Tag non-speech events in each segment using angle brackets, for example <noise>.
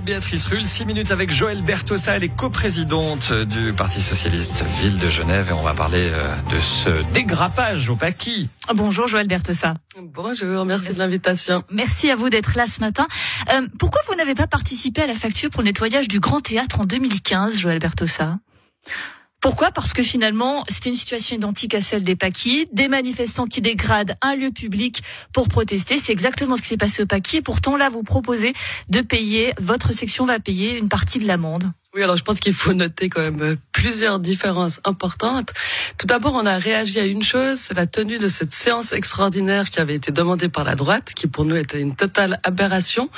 de Béatrice Rulle. Six minutes avec Joël Bertossa, elle est coprésidente du Parti Socialiste Ville de Genève et on va parler euh, de ce dégrappage au paquis. Bonjour Joël Bertossa. Bonjour, merci de l'invitation. Merci à vous d'être là ce matin. Euh, pourquoi vous n'avez pas participé à la facture pour le nettoyage du Grand Théâtre en 2015, Joël Bertossa pourquoi? Parce que finalement, c'était une situation identique à celle des Paquis, des manifestants qui dégradent un lieu public pour protester. C'est exactement ce qui s'est passé au Paquis. Et pourtant, là, vous proposez de payer, votre section va payer une partie de l'amende. Oui, alors je pense qu'il faut noter quand même euh, plusieurs différences importantes. Tout d'abord, on a réagi à une chose, c'est la tenue de cette séance extraordinaire qui avait été demandée par la droite, qui pour nous était une totale aberration.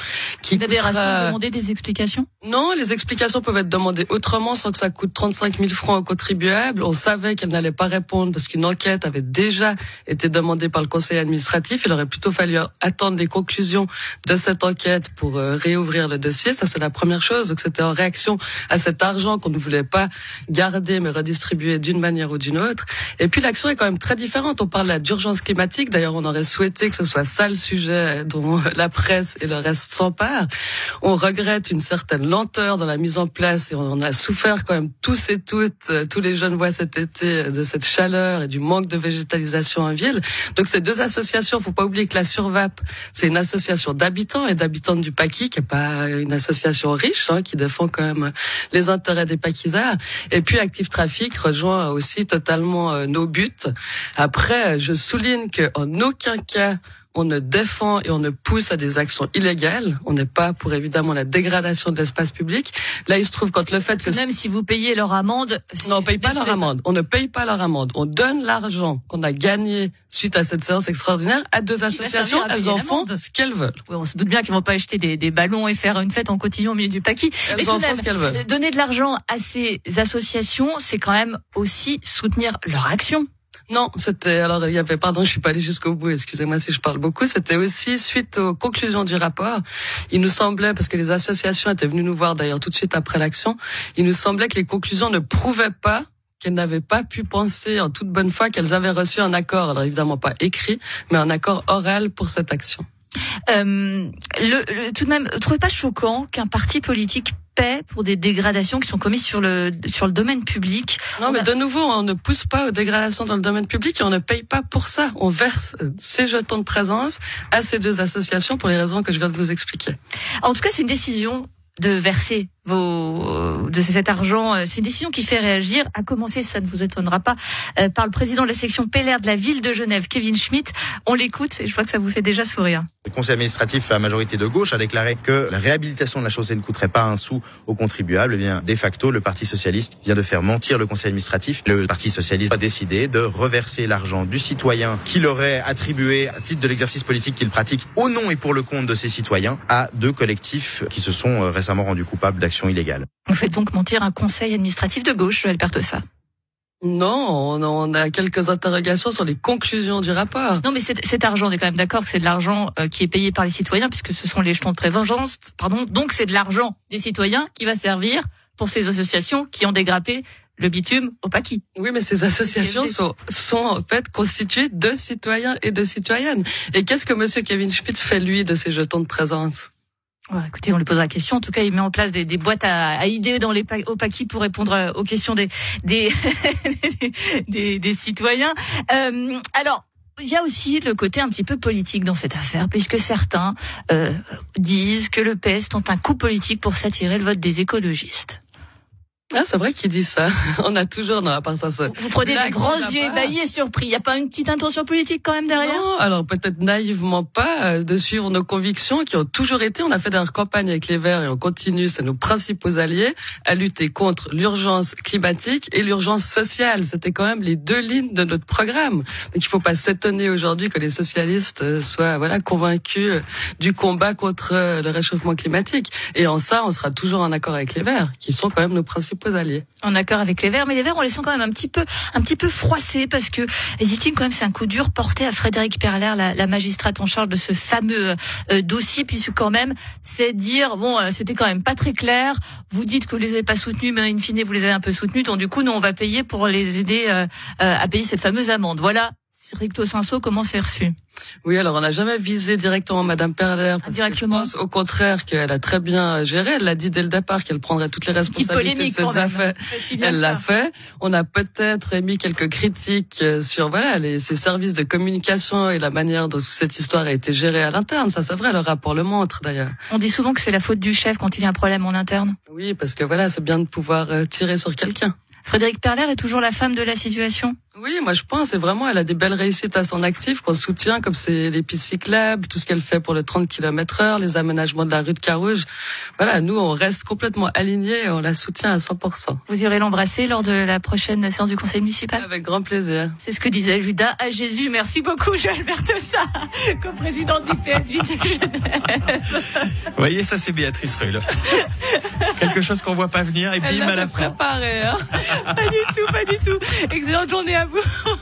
Qui une aberration, demander des explications? Non, les explications peuvent être demandées autrement sans que ça coûte 35 000 francs aux contribuables. On savait qu'elle n'allait pas répondre parce qu'une enquête avait déjà été demandée par le conseil administratif. Il aurait plutôt fallu attendre les conclusions de cette enquête pour euh, réouvrir le dossier. Ça, c'est la première chose. Donc, c'était en réaction à cet argent qu'on ne voulait pas garder mais redistribuer d'une manière ou d'une autre. Et puis l'action est quand même très différente. On parle d'urgence climatique. D'ailleurs, on aurait souhaité que ce soit ça le sujet dont la presse et le reste s'emparent. On regrette une certaine lenteur dans la mise en place et on a souffert quand même tous et toutes, euh, tous les jeunes voix cet été de cette chaleur et du manque de végétalisation en ville. Donc ces deux associations, faut pas oublier que la Survap, c'est une association d'habitants et d'habitantes du Paquis, qui est pas une association riche, hein, qui défend quand même les intérêts des paquisards. Et puis Active Trafic rejoint aussi totalement euh, nos buts. Après, je souligne qu'en aucun cas on ne défend et on ne pousse à des actions illégales. On n'est pas pour évidemment la dégradation de l'espace public. Là, il se trouve quand le fait que même si vous payez leur amende, non, on paye pas leur amende. On ne paye pas leur amende. On donne l'argent qu'on a gagné suite à cette séance extraordinaire à deux associations. Elles en font ce qu'elles veulent. Oui, on se doute bien qu'ils vont pas acheter des, des, ballons et faire une fête en cotillon au milieu du paquis. Elles en font ce qu'elles veulent. Donner de l'argent à ces associations, c'est quand même aussi soutenir leur action. Non, c'était alors il y avait pardon, je suis pas allée jusqu'au bout. Excusez-moi si je parle beaucoup. C'était aussi suite aux conclusions du rapport. Il nous semblait parce que les associations étaient venues nous voir d'ailleurs tout de suite après l'action. Il nous semblait que les conclusions ne prouvaient pas qu'elles n'avaient pas pu penser en toute bonne foi qu'elles avaient reçu un accord, alors évidemment pas écrit, mais un accord oral pour cette action. Euh, le, tout de même, trouvez pas choquant qu'un parti politique paie pour des dégradations qui sont commises sur le sur le domaine public Non, mais de nouveau, on ne pousse pas aux dégradations dans le domaine public et on ne paye pas pour ça. On verse ces jetons de présence à ces deux associations pour les raisons que je viens de vous expliquer. En tout cas, c'est une décision de verser vos, de cet argent. Euh, c'est une décision qui fait réagir, à commencer, ça ne vous étonnera pas, euh, par le président de la section PLR de la ville de Genève, Kevin Schmitt. On l'écoute et je vois que ça vous fait déjà sourire. Le conseil administratif à majorité de gauche a déclaré que la réhabilitation de la chaussée ne coûterait pas un sou aux contribuables. Eh bien, de facto, le Parti socialiste vient de faire mentir le conseil administratif. Le Parti socialiste a décidé de reverser l'argent du citoyen qu'il aurait attribué à titre de l'exercice politique qu'il pratique au nom et pour le compte de ses citoyens à deux collectifs qui se sont euh, récemment rendus coupables d'actions illégale. Vous faites donc mentir un conseil administratif de gauche, Joël Pertossa non, on a quelques interrogations sur les conclusions du rapport. Non, mais cet argent, on est quand même d'accord que c'est de l'argent euh, qui est payé par les citoyens, puisque ce sont les jetons de prévengeance, pardon. Donc c'est de l'argent des citoyens qui va servir pour ces associations qui ont dégrappé le bitume au paquis. Oui, mais ces associations sont, sont en fait constituées de citoyens et de citoyennes. Et qu'est-ce que Monsieur Kevin Schmitt fait lui de ces jetons de présence? Écoutez, on lui pose la question. En tout cas, il met en place des, boîtes à, idées dans les au paquis pour répondre euh, aux questions des des, <laughs> des, des, citoyens. Euh, alors. Il y a aussi le côté un petit peu politique dans cette affaire, puisque certains euh, disent que le PS tente un coup politique pour s'attirer le vote des écologistes. Ah, c'est vrai qu'il dit ça. <laughs> On a toujours, non, à part ça, ça Vous prenez des grands yeux ébahis et surpris. Il n'y a pas une petite intention politique quand même derrière? Non, alors peut-être naïvement pas, euh, de suivre nos convictions qui ont toujours été, on a fait des campagnes avec les Verts et on continue, c'est nos principaux alliés, à lutter contre l'urgence climatique et l'urgence sociale. C'était quand même les deux lignes de notre programme. Donc il faut pas s'étonner aujourd'hui que les socialistes euh, soient, voilà, convaincus euh, du combat contre le réchauffement climatique. Et en ça, on sera toujours en accord avec les Verts, qui sont quand même nos principaux En accord avec les Verts, mais les Verts, on les sent quand même un petit peu, un petit peu froissés parce que quand même c'est un coup dur porté à Frédéric Perler, la, la magistrate en charge de ce fameux euh, dossier, puisque quand même c'est dire bon, euh, c'était quand même pas très clair. Vous dites que vous les avez pas soutenus, mais in fine vous les avez un peu soutenus, donc du coup nous on va payer pour les aider euh, à payer cette fameuse amende. Voilà recto senso, comment c'est reçu? Oui, alors on n'a jamais visé directement Madame Perler. Parce directement. Que je pense au contraire qu'elle a très bien géré. Elle l'a dit dès le départ qu'elle prendrait toutes les responsabilités de cette affaire. Elle l'a fait. On a peut-être émis quelques critiques euh, sur voilà les, ses services de communication et la manière dont cette histoire a été gérée à l'interne. Ça, c'est vrai. Le rapport le montre d'ailleurs. On dit souvent que c'est la faute du chef quand il y a un problème en interne. Oui, parce que voilà, c'est bien de pouvoir euh, tirer sur quelqu'un. Frédéric Perler est toujours la femme de la situation? Oui, moi je pense, c'est vraiment, elle a des belles réussites à son actif qu'on soutient, comme c'est les pistes cyclables, tout ce qu'elle fait pour le 30 km heure, les aménagements de la rue de Carouge. Voilà, nous on reste complètement alignés et on la soutient à 100%. Vous irez l'embrasser lors de la prochaine séance du conseil municipal? Avec grand plaisir. C'est ce que disait Judas à Jésus. Merci beaucoup, Joël Bertossa, co-président du PS Vous voyez, ça c'est Béatrice Rulle. Quelque chose qu'on voit pas venir et bim à la préparé, hein pas du tout, pas du tout. Excellente journée à vous. <laughs>